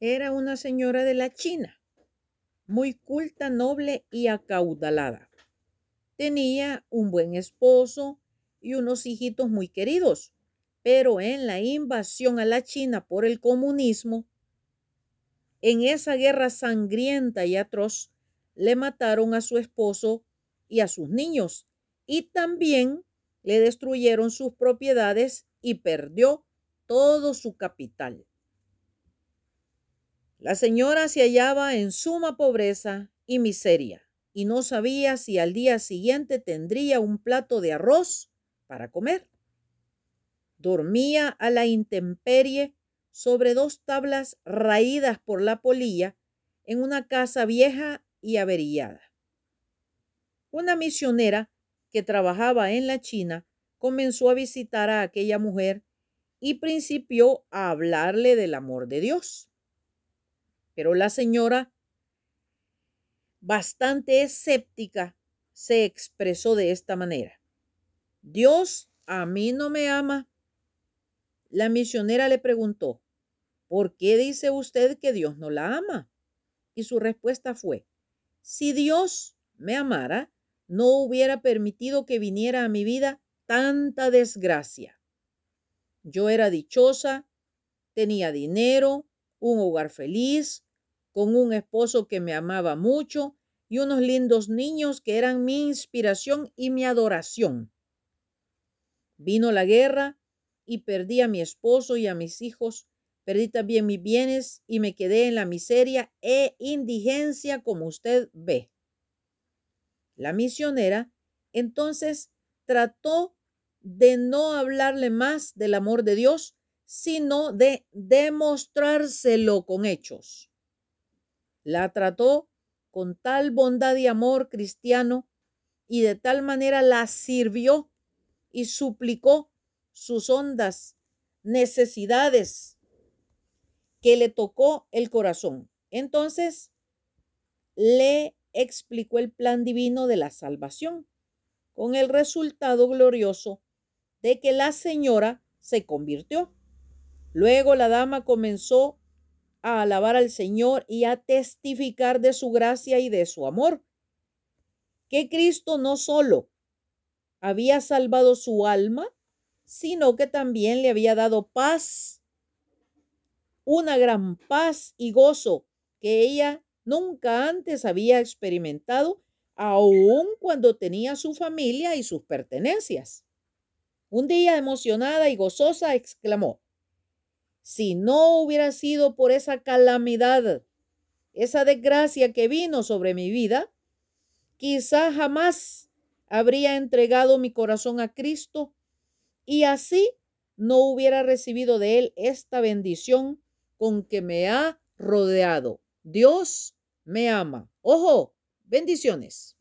era una señora de la China, muy culta, noble y acaudalada. Tenía un buen esposo y unos hijitos muy queridos, pero en la invasión a la China por el comunismo, en esa guerra sangrienta y atroz, le mataron a su esposo y a sus niños y también le destruyeron sus propiedades y perdió todo su capital. La señora se hallaba en suma pobreza y miseria y no sabía si al día siguiente tendría un plato de arroz para comer. Dormía a la intemperie sobre dos tablas raídas por la polilla en una casa vieja y averillada. Una misionera que trabajaba en la China comenzó a visitar a aquella mujer y principió a hablarle del amor de Dios. Pero la señora, bastante escéptica, se expresó de esta manera. Dios a mí no me ama. La misionera le preguntó, ¿por qué dice usted que Dios no la ama? Y su respuesta fue, si Dios me amara, no hubiera permitido que viniera a mi vida tanta desgracia. Yo era dichosa, tenía dinero, un hogar feliz, con un esposo que me amaba mucho y unos lindos niños que eran mi inspiración y mi adoración. Vino la guerra y perdí a mi esposo y a mis hijos, perdí también mis bienes y me quedé en la miseria e indigencia como usted ve. La misionera entonces trató de no hablarle más del amor de Dios, sino de demostrárselo con hechos. La trató con tal bondad y amor cristiano y de tal manera la sirvió y suplicó sus hondas necesidades que le tocó el corazón. Entonces le explicó el plan divino de la salvación, con el resultado glorioso de que la señora se convirtió. Luego la dama comenzó a alabar al Señor y a testificar de su gracia y de su amor. Que Cristo no solo había salvado su alma, sino que también le había dado paz, una gran paz y gozo que ella nunca antes había experimentado, aun cuando tenía su familia y sus pertenencias. Un día emocionada y gozosa exclamó, si no hubiera sido por esa calamidad, esa desgracia que vino sobre mi vida, quizá jamás habría entregado mi corazón a Cristo y así no hubiera recibido de Él esta bendición con que me ha rodeado. Dios me ama. Ojo, bendiciones.